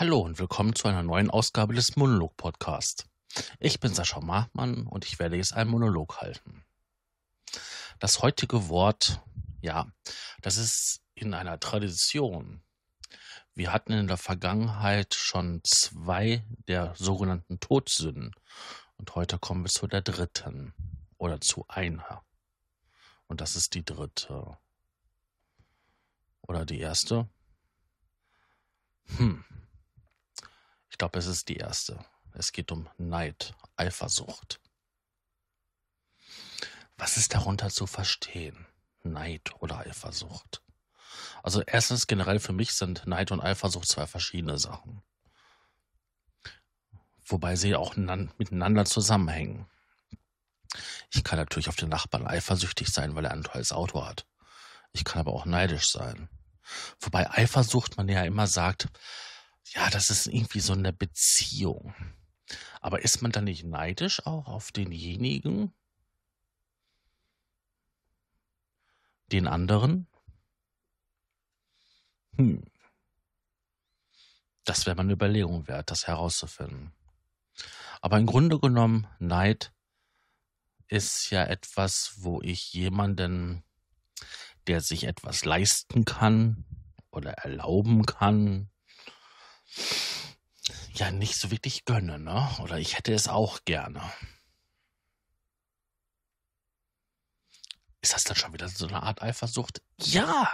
Hallo und willkommen zu einer neuen Ausgabe des Monolog Podcast. Ich bin Sascha Machmann und ich werde jetzt einen Monolog halten. Das heutige Wort, ja, das ist in einer Tradition. Wir hatten in der Vergangenheit schon zwei der sogenannten Todsünden und heute kommen wir zu der dritten oder zu einer. Und das ist die dritte. Oder die erste? Hm. Ich glaube, es ist die erste. Es geht um Neid, Eifersucht. Was ist darunter zu verstehen? Neid oder Eifersucht? Also erstens generell für mich sind Neid und Eifersucht zwei verschiedene Sachen. Wobei sie auch miteinander zusammenhängen. Ich kann natürlich auf den Nachbarn eifersüchtig sein, weil er ein tolles Auto hat. Ich kann aber auch neidisch sein. Wobei Eifersucht man ja immer sagt, ja, das ist irgendwie so eine Beziehung. Aber ist man dann nicht neidisch auch auf denjenigen, den anderen? Hm. Das wäre mal eine Überlegung wert, das herauszufinden. Aber im Grunde genommen, Neid ist ja etwas, wo ich jemanden, der sich etwas leisten kann oder erlauben kann, ja nicht so wirklich gönne, ne? Oder ich hätte es auch gerne. Ist das dann schon wieder so eine Art Eifersucht? Ja!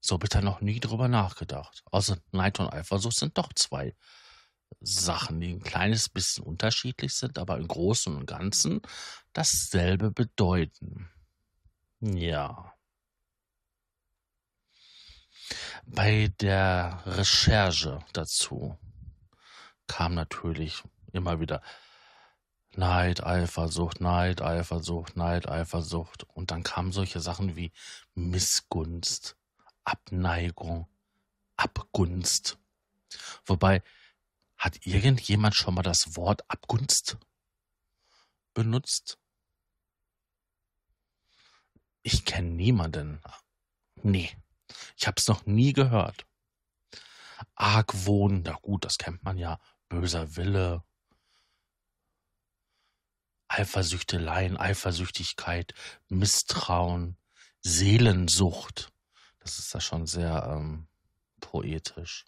So habe ich da noch nie drüber nachgedacht. Also Neid und Eifersucht sind doch zwei Sachen, die ein kleines bisschen unterschiedlich sind, aber im Großen und Ganzen dasselbe bedeuten. Ja. Bei der Recherche dazu kam natürlich immer wieder Neid, Eifersucht, Neid, Eifersucht, Neid, Eifersucht. Und dann kamen solche Sachen wie Missgunst, Abneigung, Abgunst. Wobei, hat irgendjemand schon mal das Wort Abgunst benutzt? Ich kenne niemanden. Nee. Ich habe es noch nie gehört. Argwohn, na gut, das kennt man ja. Böser Wille. Eifersüchteleien, Eifersüchtigkeit, Misstrauen, Seelensucht. Das ist da schon sehr ähm, poetisch.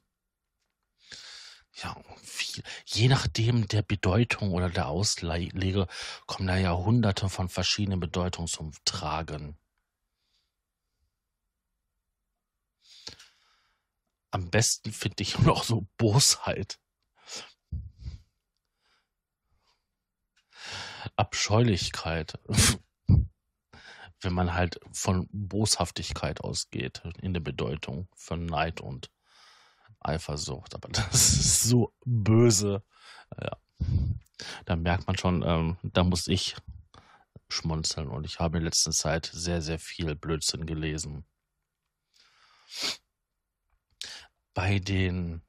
Ja, viel. Je nachdem der Bedeutung oder der Auslege kommen da ja hunderte von verschiedenen Bedeutungen zum Tragen. Am besten finde ich noch so Bosheit. Abscheulichkeit. Wenn man halt von Boshaftigkeit ausgeht in der Bedeutung von Neid und Eifersucht. Aber das ist so böse. Ja. Da merkt man schon, ähm, da muss ich schmunzeln. Und ich habe in letzter Zeit sehr, sehr viel Blödsinn gelesen bei den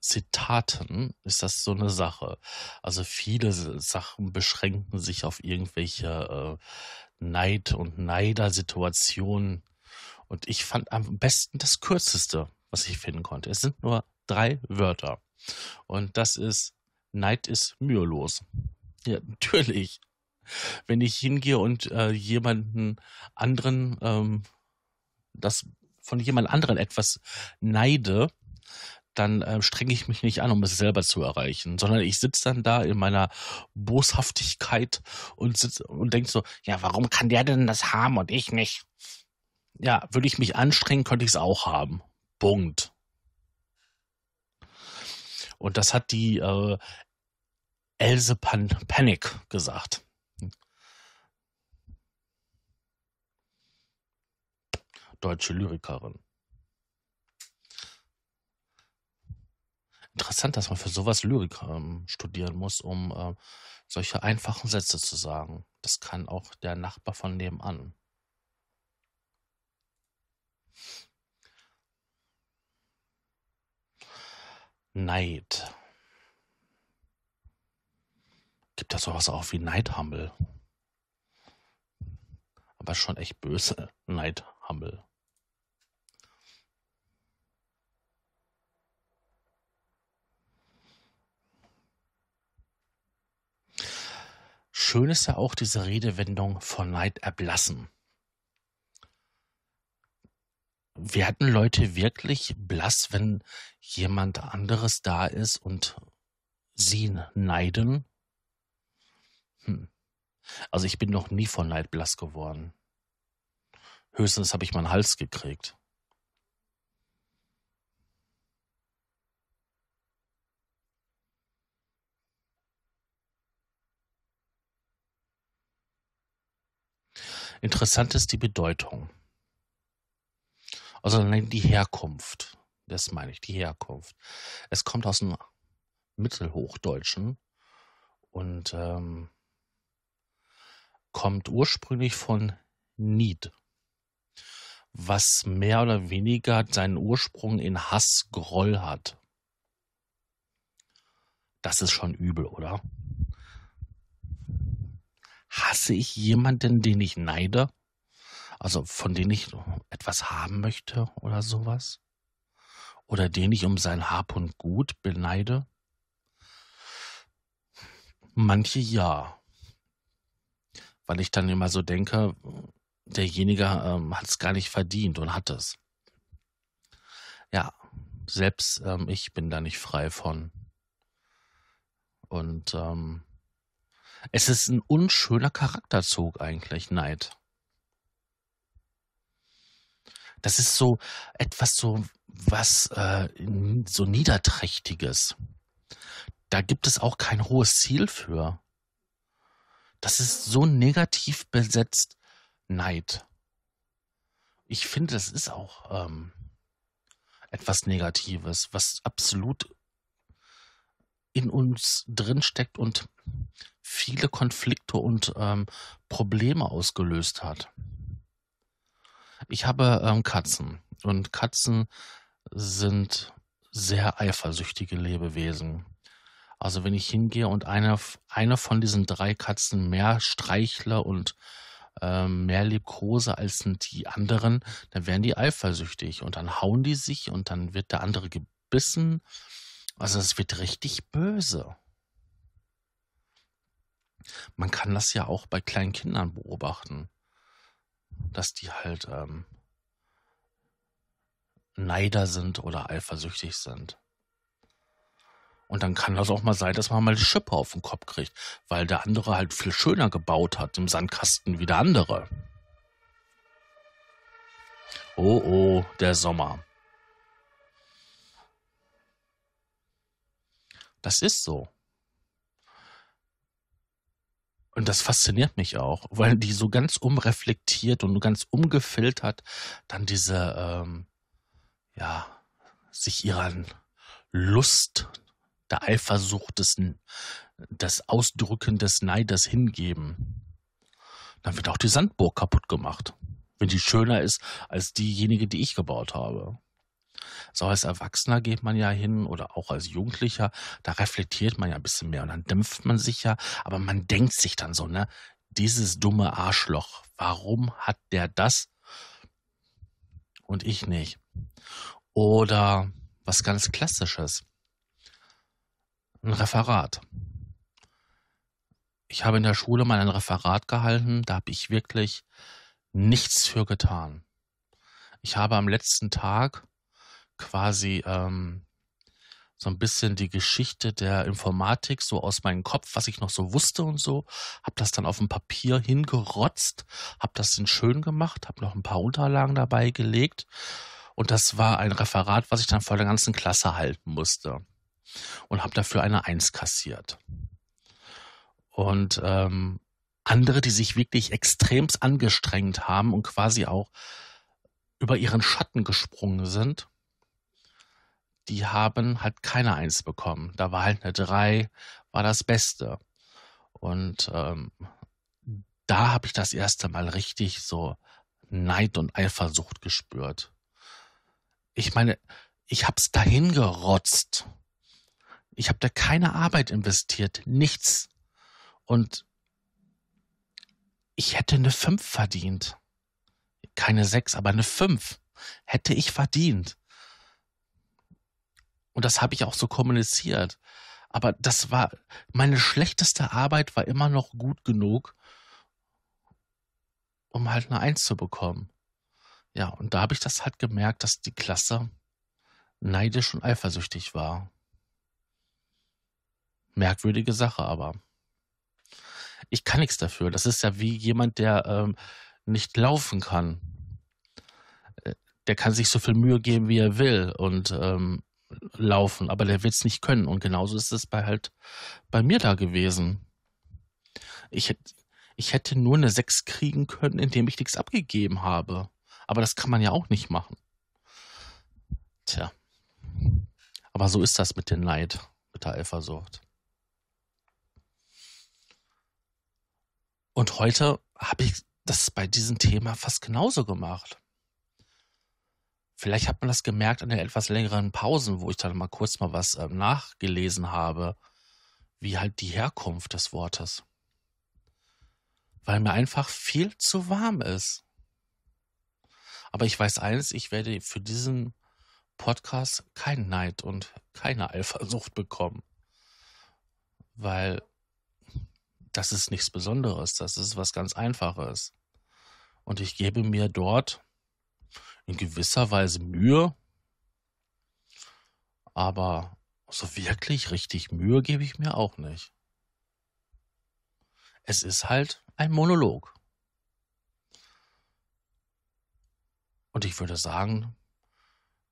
Zitaten ist das so eine Sache. Also viele Sachen beschränken sich auf irgendwelche äh, Neid- und Neider-Situationen. Und ich fand am besten das kürzeste, was ich finden konnte. Es sind nur drei Wörter. Und das ist, Neid ist mühelos. Ja, natürlich. Wenn ich hingehe und äh, jemanden anderen ähm, das von jemand anderen etwas neide, dann äh, strenge ich mich nicht an, um es selber zu erreichen, sondern ich sitze dann da in meiner Boshaftigkeit und und denk so, ja, warum kann der denn das haben und ich nicht? Ja, würde ich mich anstrengen, könnte ich es auch haben. Punkt. Und das hat die äh, Else Pan Panic gesagt. Deutsche Lyrikerin. Interessant, dass man für sowas Lyrik ähm, studieren muss, um äh, solche einfachen Sätze zu sagen. Das kann auch der Nachbar von nebenan. Neid. Gibt das sowas auch wie Neidhammel? Aber schon echt böse Neidhammel. Schön ist ja auch diese Redewendung von Neid erblassen. Werden Leute wirklich blass, wenn jemand anderes da ist und sie neiden? Hm. Also ich bin noch nie von Neid blass geworden. Höchstens habe ich meinen Hals gekriegt. Interessant ist die Bedeutung. Also die Herkunft. Das meine ich, die Herkunft. Es kommt aus dem Mittelhochdeutschen und ähm, kommt ursprünglich von Nied, was mehr oder weniger seinen Ursprung in Hass, Groll hat. Das ist schon übel, oder? Hasse ich jemanden, den ich neide? Also von dem ich etwas haben möchte oder sowas? Oder den ich um sein Hab und Gut beneide? Manche ja. Weil ich dann immer so denke, derjenige ähm, hat es gar nicht verdient und hat es. Ja, selbst ähm, ich bin da nicht frei von. Und ähm, es ist ein unschöner Charakterzug eigentlich, Neid. Das ist so etwas so was äh, so niederträchtiges. Da gibt es auch kein hohes Ziel für. Das ist so negativ besetzt Neid. Ich finde, das ist auch ähm, etwas Negatives, was absolut in uns drinsteckt und viele Konflikte und ähm, Probleme ausgelöst hat. Ich habe ähm, Katzen und Katzen sind sehr eifersüchtige Lebewesen. Also wenn ich hingehe und eine, eine von diesen drei Katzen mehr streichle und ähm, mehr liebkose als die anderen, dann werden die eifersüchtig und dann hauen die sich und dann wird der andere gebissen. Also es wird richtig böse. Man kann das ja auch bei kleinen Kindern beobachten, dass die halt ähm, Neider sind oder eifersüchtig sind. Und dann kann das auch mal sein, dass man mal die Schippe auf den Kopf kriegt, weil der andere halt viel schöner gebaut hat im Sandkasten wie der andere. Oh oh, der Sommer. Das ist so. Und das fasziniert mich auch, weil die so ganz umreflektiert und ganz umgefiltert dann diese, ähm, ja, sich ihrer Lust, der Eifersucht, des, des Ausdrücken des Neides hingeben. Dann wird auch die Sandburg kaputt gemacht, wenn die schöner ist als diejenige, die ich gebaut habe. So als Erwachsener geht man ja hin oder auch als Jugendlicher, da reflektiert man ja ein bisschen mehr und dann dämpft man sich ja, aber man denkt sich dann so, ne, dieses dumme Arschloch, warum hat der das und ich nicht? Oder was ganz Klassisches, ein Referat. Ich habe in der Schule mal ein Referat gehalten, da habe ich wirklich nichts für getan. Ich habe am letzten Tag quasi ähm, so ein bisschen die Geschichte der Informatik so aus meinem Kopf, was ich noch so wusste und so, habe das dann auf dem Papier hingerotzt, habe das dann schön gemacht, habe noch ein paar Unterlagen dabei gelegt und das war ein Referat, was ich dann vor der ganzen Klasse halten musste und habe dafür eine Eins kassiert. Und ähm, andere, die sich wirklich extremst angestrengt haben und quasi auch über ihren Schatten gesprungen sind, die haben halt keine Eins bekommen. Da war halt eine Drei, war das Beste. Und ähm, da habe ich das erste Mal richtig so Neid und Eifersucht gespürt. Ich meine, ich hab's dahin gerotzt. Ich habe da keine Arbeit investiert, nichts. Und ich hätte eine Fünf verdient. Keine Sechs, aber eine Fünf hätte ich verdient. Und das habe ich auch so kommuniziert. Aber das war, meine schlechteste Arbeit war immer noch gut genug, um halt eine Eins zu bekommen. Ja, und da habe ich das halt gemerkt, dass die Klasse neidisch und eifersüchtig war. Merkwürdige Sache, aber ich kann nichts dafür. Das ist ja wie jemand, der ähm, nicht laufen kann. Äh, der kann sich so viel Mühe geben, wie er will und ähm, laufen, aber der wird es nicht können. Und genauso ist es bei halt bei mir da gewesen. Ich hätte, ich hätte nur eine 6 kriegen können, indem ich nichts abgegeben habe. Aber das kann man ja auch nicht machen. Tja. Aber so ist das mit dem Neid, mit der Eifersucht. Und heute habe ich das bei diesem Thema fast genauso gemacht. Vielleicht hat man das gemerkt an den etwas längeren Pausen, wo ich dann mal kurz mal was äh, nachgelesen habe, wie halt die Herkunft des Wortes. Weil mir einfach viel zu warm ist. Aber ich weiß eins, ich werde für diesen Podcast keinen Neid und keine Eifersucht bekommen. Weil das ist nichts Besonderes, das ist was ganz Einfaches. Und ich gebe mir dort in gewisser Weise Mühe, aber so wirklich richtig Mühe gebe ich mir auch nicht. Es ist halt ein Monolog. Und ich würde sagen,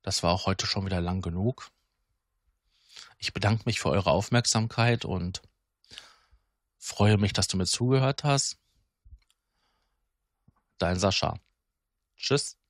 das war auch heute schon wieder lang genug. Ich bedanke mich für eure Aufmerksamkeit und freue mich, dass du mir zugehört hast. Dein Sascha. Tschüss.